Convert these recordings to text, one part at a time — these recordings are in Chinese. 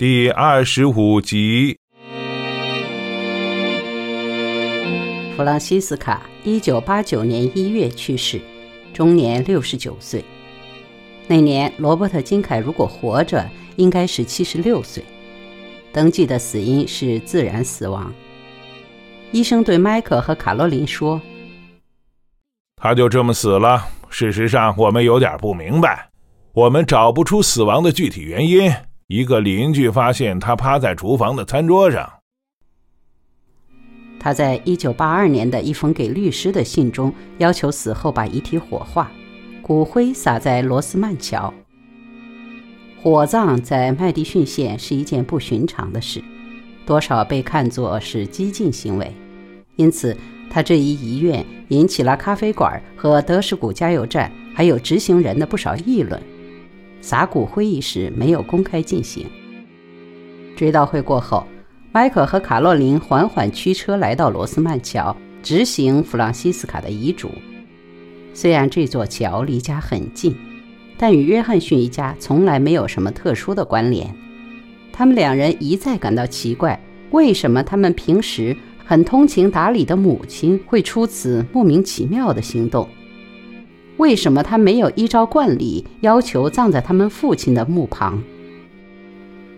第二十五集。弗朗西斯卡一九八九年一月去世，终年六十九岁。那年，罗伯特·金凯如果活着，应该是七十六岁。登记的死因是自然死亡。医生对迈克和卡洛琳说：“他就这么死了。事实上，我们有点不明白，我们找不出死亡的具体原因。”一个邻居发现他趴在厨房的餐桌上。他在一九八二年的一封给律师的信中，要求死后把遗体火化，骨灰撒在罗斯曼桥。火葬在麦迪逊县是一件不寻常的事，多少被看作是激进行为，因此他这一遗愿引起了咖啡馆和德士古加油站还有执行人的不少议论。撒骨会议时没有公开进行。追悼会过后，迈克和卡洛琳缓缓驱车来到罗斯曼桥，执行弗朗西斯卡的遗嘱。虽然这座桥离家很近，但与约翰逊一家从来没有什么特殊的关联。他们两人一再感到奇怪：为什么他们平时很通情达理的母亲会出此莫名其妙的行动？为什么他没有依照惯例要求葬在他们父亲的墓旁？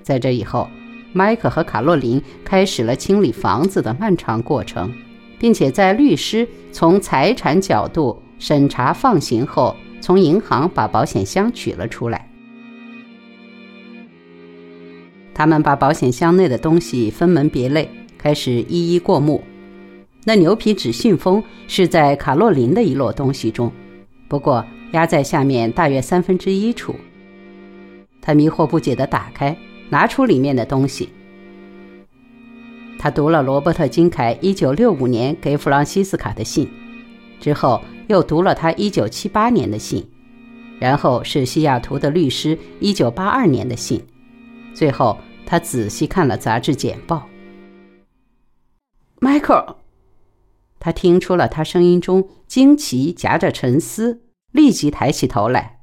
在这以后，迈克和卡洛琳开始了清理房子的漫长过程，并且在律师从财产角度审查放行后，从银行把保险箱取了出来。他们把保险箱内的东西分门别类，开始一一过目。那牛皮纸信封是在卡洛琳的一摞东西中。不过压在下面大约三分之一处。他迷惑不解地打开，拿出里面的东西。他读了罗伯特·金凯1965年给弗朗西斯卡的信，之后又读了他1978年的信，然后是西雅图的律师1982年的信，最后他仔细看了杂志简报。迈克。他听出了他声音中惊奇夹着沉思，立即抬起头来。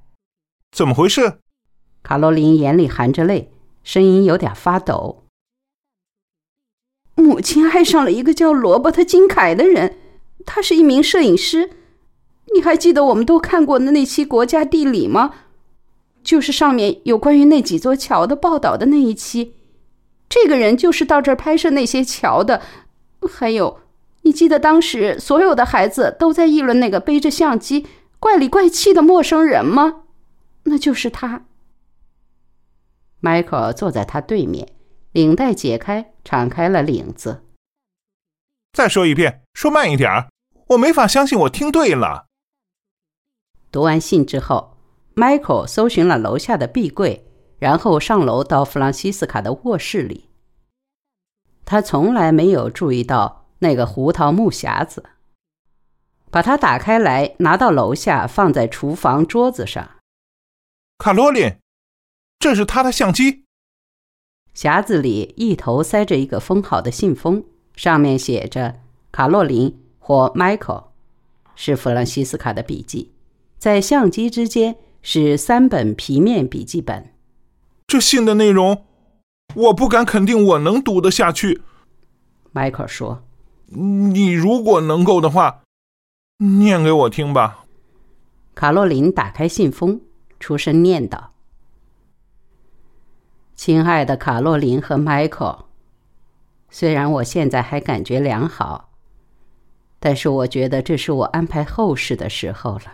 怎么回事？卡罗琳眼里含着泪，声音有点发抖。母亲爱上了一个叫罗伯特·金凯的人，他是一名摄影师。你还记得我们都看过的那期《国家地理》吗？就是上面有关于那几座桥的报道的那一期。这个人就是到这儿拍摄那些桥的，还有。你记得当时所有的孩子都在议论那个背着相机、怪里怪气的陌生人吗？那就是他。迈克尔坐在他对面，领带解开，敞开了领子。再说一遍，说慢一点儿，我没法相信我听对了。读完信之后，迈克尔搜寻了楼下的壁柜，然后上楼到弗朗西斯卡的卧室里。他从来没有注意到。那个胡桃木匣子，把它打开来，拿到楼下，放在厨房桌子上。卡罗琳，这是他的相机。匣子里一头塞着一个封好的信封，上面写着“卡洛琳”或 “Michael”，是弗朗西斯卡的笔记。在相机之间是三本皮面笔记本。这信的内容，我不敢肯定我能读得下去。迈克说。你如果能够的话，念给我听吧。卡洛琳打开信封，出声念道：“亲爱的卡洛琳和迈克，虽然我现在还感觉良好，但是我觉得这是我安排后事的时候了。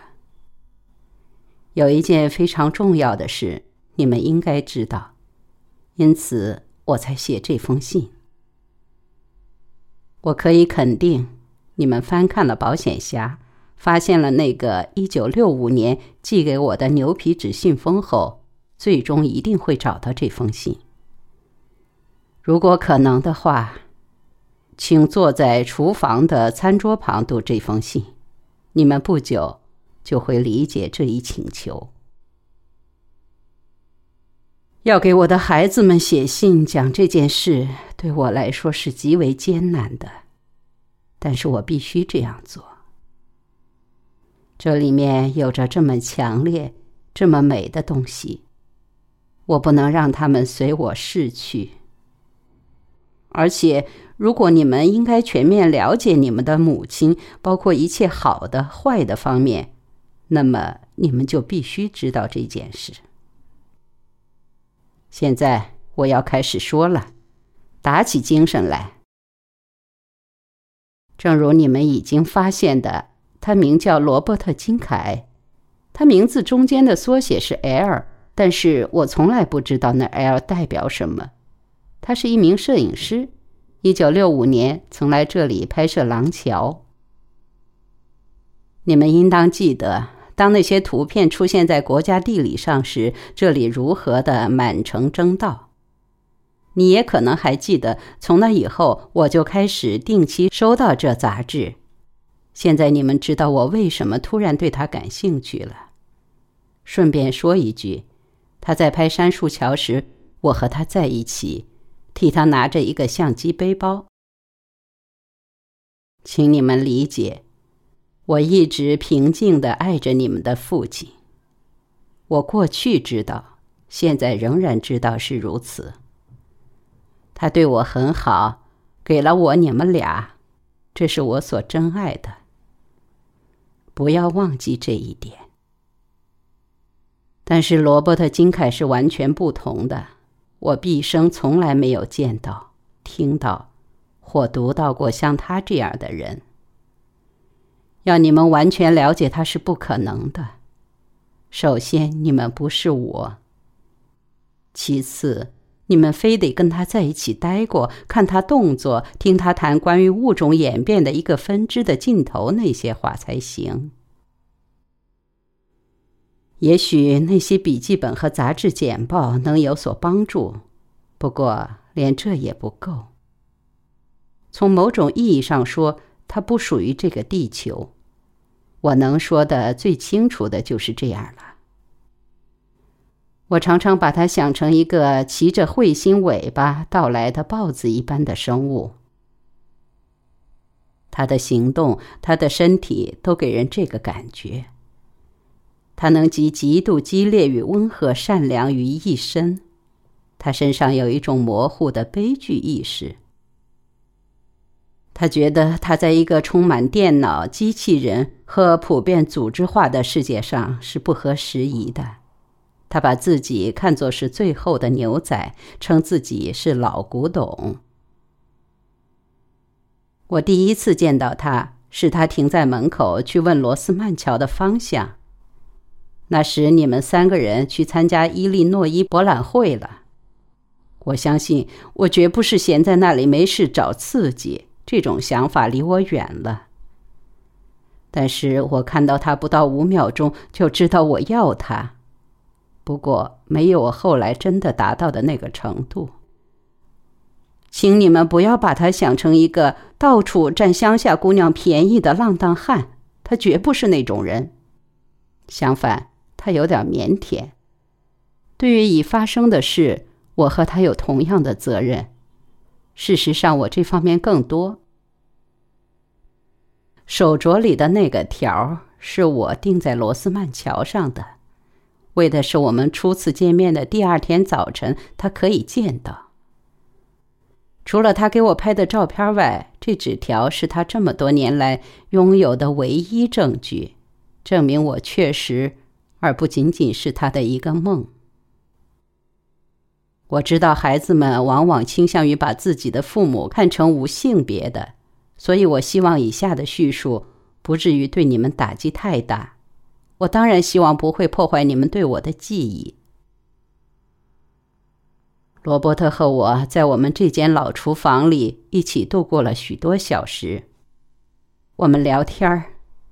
有一件非常重要的事，你们应该知道，因此我才写这封信。”我可以肯定，你们翻看了保险匣，发现了那个一九六五年寄给我的牛皮纸信封后，最终一定会找到这封信。如果可能的话，请坐在厨房的餐桌旁读这封信，你们不久就会理解这一请求。要给我的孩子们写信讲这件事，对我来说是极为艰难的，但是我必须这样做。这里面有着这么强烈、这么美的东西，我不能让他们随我逝去。而且，如果你们应该全面了解你们的母亲，包括一切好的、坏的方面，那么你们就必须知道这件事。现在我要开始说了，打起精神来。正如你们已经发现的，他名叫罗伯特·金凯，他名字中间的缩写是 L，但是我从来不知道那 L 代表什么。他是一名摄影师，一九六五年曾来这里拍摄《廊桥》。你们应当记得，当那些图片出现在国家地理上时，这里如何的满城争道。你也可能还记得，从那以后，我就开始定期收到这杂志。现在你们知道我为什么突然对他感兴趣了。顺便说一句，他在拍杉树桥时，我和他在一起，替他拿着一个相机背包。请你们理解，我一直平静的爱着你们的父亲。我过去知道，现在仍然知道是如此。他对我很好，给了我你们俩，这是我所珍爱的。不要忘记这一点。但是罗伯特·金凯是完全不同的，我毕生从来没有见到、听到或读到过像他这样的人。要你们完全了解他是不可能的。首先，你们不是我；其次，你们非得跟他在一起待过，看他动作，听他谈关于物种演变的一个分支的尽头那些话才行。也许那些笔记本和杂志简报能有所帮助，不过连这也不够。从某种意义上说，它不属于这个地球。我能说的最清楚的就是这样了。我常常把它想成一个骑着彗星尾巴到来的豹子一般的生物。它的行动、它的身体都给人这个感觉。它能集极度激烈与温和、善良于一身。它身上有一种模糊的悲剧意识。他觉得他在一个充满电脑、机器人和普遍组织化的世界上是不合时宜的。他把自己看作是最后的牛仔，称自己是老古董。我第一次见到他，是他停在门口去问罗斯曼桥的方向。那时你们三个人去参加伊利诺伊博览会了。我相信，我绝不是闲在那里没事找刺激，这种想法离我远了。但是我看到他不到五秒钟，就知道我要他。不过没有我后来真的达到的那个程度。请你们不要把他想成一个到处占乡下姑娘便宜的浪荡汉，他绝不是那种人。相反，他有点腼腆。对于已发生的事，我和他有同样的责任。事实上，我这方面更多。手镯里的那个条是我钉在罗斯曼桥上的。为的是我们初次见面的第二天早晨，他可以见到。除了他给我拍的照片外，这纸条是他这么多年来拥有的唯一证据，证明我确实，而不仅仅是他的一个梦。我知道孩子们往往倾向于把自己的父母看成无性别的，所以我希望以下的叙述不至于对你们打击太大。我当然希望不会破坏你们对我的记忆。罗伯特和我在我们这间老厨房里一起度过了许多小时。我们聊天儿，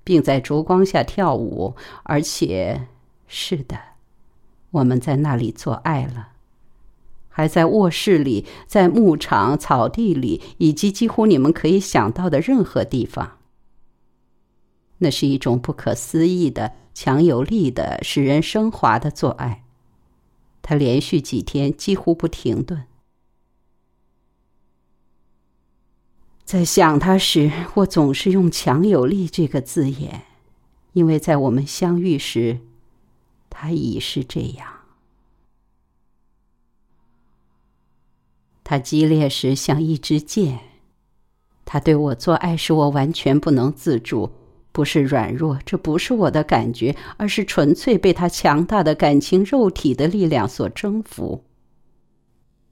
并在烛光下跳舞，而且，是的，我们在那里做爱了，还在卧室里，在牧场、草地里，以及几乎你们可以想到的任何地方。那是一种不可思议的。强有力的、使人升华的做爱，他连续几天几乎不停顿。在想他时，我总是用“强有力”这个字眼，因为在我们相遇时，他已是这样。它激烈时像一支箭。他对我做爱使我完全不能自主，不是软弱，这不是我的感觉，而是纯粹被他强大的感情肉体的力量所征服。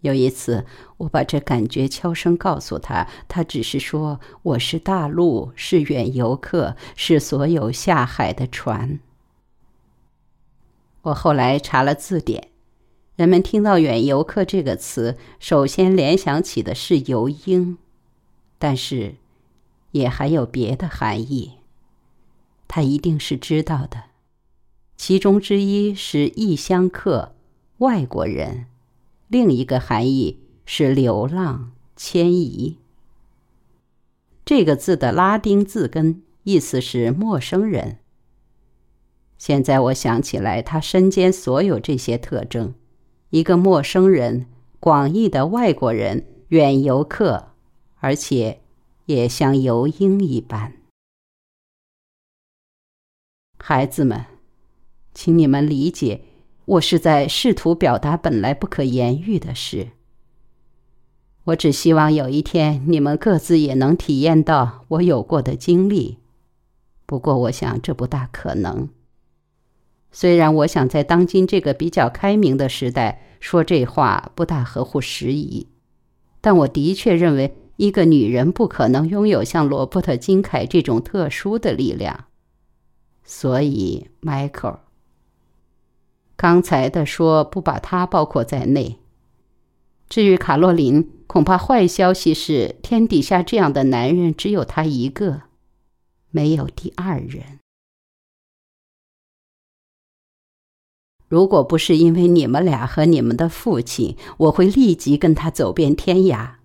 有一次，我把这感觉悄声告诉他，他只是说：“我是大陆，是远游客，是所有下海的船。”我后来查了字典，人们听到“远游客”这个词，首先联想起的是游鹰，但是也还有别的含义。他一定是知道的，其中之一是异乡客，外国人。另一个含义是流浪、迁移。这个字的拉丁字根意思是陌生人。现在我想起来，他身兼所有这些特征：一个陌生人、广义的外国人、远游客，而且也像游鹰一般。孩子们，请你们理解。我是在试图表达本来不可言喻的事。我只希望有一天你们各自也能体验到我有过的经历，不过我想这不大可能。虽然我想在当今这个比较开明的时代说这话不大合乎时宜，但我的确认为一个女人不可能拥有像罗伯特金凯这种特殊的力量。所以，Michael。刚才的说不把他包括在内。至于卡洛琳，恐怕坏消息是天底下这样的男人只有他一个，没有第二人。如果不是因为你们俩和你们的父亲，我会立即跟他走遍天涯。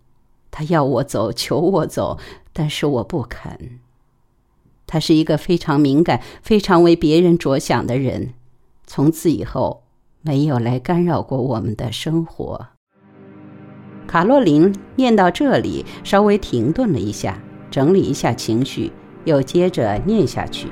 他要我走，求我走，但是我不肯。他是一个非常敏感、非常为别人着想的人。从此以后，没有来干扰过我们的生活。卡洛琳念到这里，稍微停顿了一下，整理一下情绪，又接着念下去。